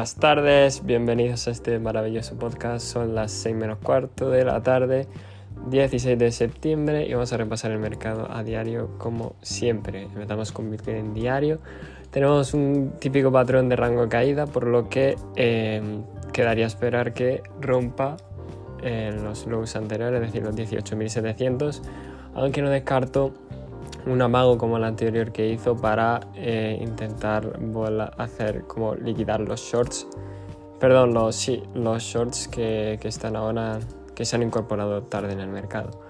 buenas tardes, bienvenidos a este maravilloso podcast. Son las 6 menos cuarto de la tarde, 16 de septiembre, y vamos a repasar el mercado a diario como siempre. Empezamos con Bitcoin en diario. Tenemos un típico patrón de rango caída, por lo que eh, quedaría esperar que rompa eh, los lows anteriores, es decir, los 18.700, aunque no descarto un amago como el anterior que hizo para eh, intentar hacer como liquidar los shorts. Perdón los, sí, los shorts que, que, están ahora que se han incorporado tarde en el mercado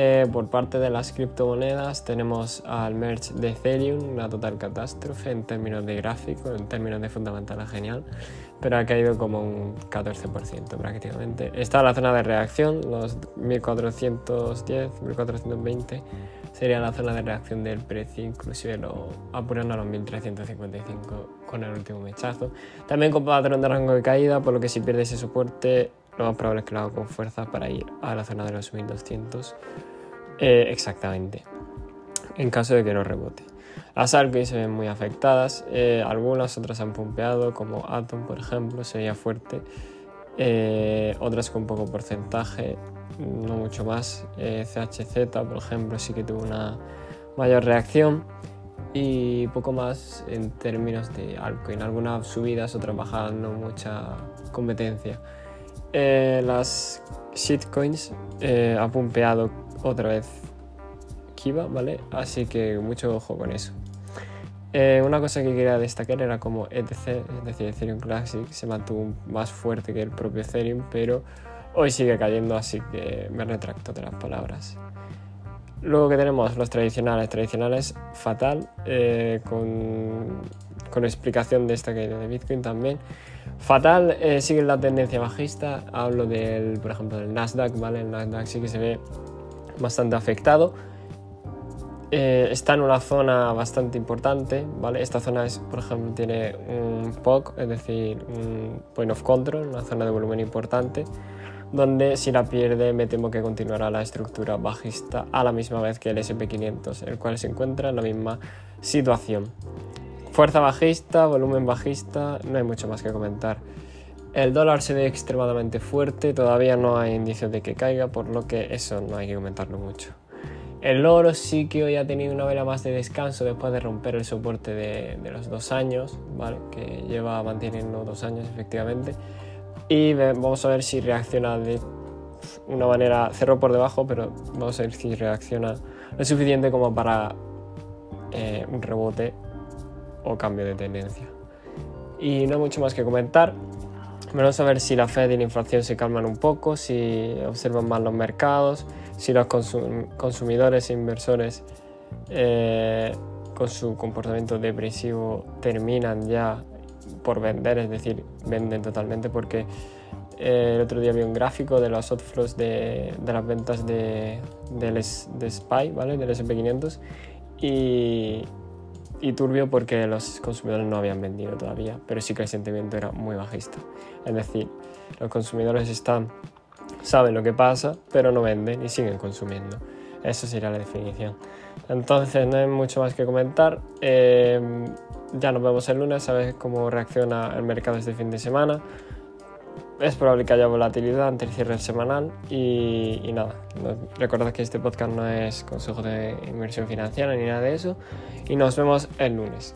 eh, por parte de las criptomonedas tenemos al merge de Ethereum, una total catástrofe en términos de gráfico, en términos de fundamental genial, pero ha caído como un 14% prácticamente. Está la zona de reacción, los 1410, 1420 sería la zona de reacción del precio, inclusive lo apurando a los 1355 con el último mechazo. También con patrón de rango de caída, por lo que si pierde ese soporte lo más probable es que lo haga con fuerza para ir a la zona de los 1200 eh, exactamente, en caso de que no rebote. Las altcoins se ven muy afectadas, eh, algunas otras han pumpeado, como Atom por ejemplo, se veía fuerte, eh, otras con poco porcentaje, no mucho más. CHZ por ejemplo sí que tuvo una mayor reacción y poco más en términos de altcoin, algunas subidas, otras bajadas, no mucha competencia. Eh, las shitcoins eh, ha pumpeado otra vez Kiva, ¿vale? Así que mucho ojo con eso. Eh, una cosa que quería destacar era como ETC, es decir, Ethereum Classic, se mantuvo más fuerte que el propio Ethereum, pero hoy sigue cayendo, así que me retracto de las palabras. Luego que tenemos los tradicionales, tradicionales fatal, con con explicación de esta caída de Bitcoin también. Fatal, eh, sigue la tendencia bajista. Hablo del, por ejemplo, del Nasdaq, ¿vale? El Nasdaq sí que se ve bastante afectado. Eh, está en una zona bastante importante, ¿vale? Esta zona es, por ejemplo, tiene un POC, es decir, un Point of Control, una zona de volumen importante, donde si la pierde me temo que continuará la estructura bajista a la misma vez que el SP500, el cual se encuentra en la misma situación. Fuerza bajista, volumen bajista, no hay mucho más que comentar. El dólar se ve extremadamente fuerte, todavía no hay indicios de que caiga, por lo que eso no hay que comentarlo mucho. El oro sí que hoy ha tenido una vela más de descanso después de romper el soporte de, los dos años, ¿vale? que lleva manteniendo dos años efectivamente. Y vamos a ver si reacciona de una manera, cerró por debajo, pero vamos a ver si reacciona lo suficiente como para eh, un rebote o cambio de tendencia. Y no hay mucho más que comentar. Vamos a ver si la Fed y la inflación se calman un poco, si observan más los mercados, si los consumidores e inversores eh, con su comportamiento depresivo terminan ya por vender, es decir, venden totalmente porque eh, el otro día vi un gráfico de los outflows de, de las ventas de, del de SPY, ¿vale? del SP500 y, y turbio porque los consumidores no habían vendido todavía, pero sí que el sentimiento era muy bajista. Es decir, los consumidores están, saben lo que pasa, pero no venden y siguen consumiendo. Eso sería la definición. Entonces no hay mucho más que comentar. Eh, ya nos vemos el lunes, sabes cómo reacciona el mercado este fin de semana es probable que haya volatilidad ante el cierre semanal y, nada, recordad que este podcast no es consejo de inversión financiera ni nada de eso y nos vemos el lunes.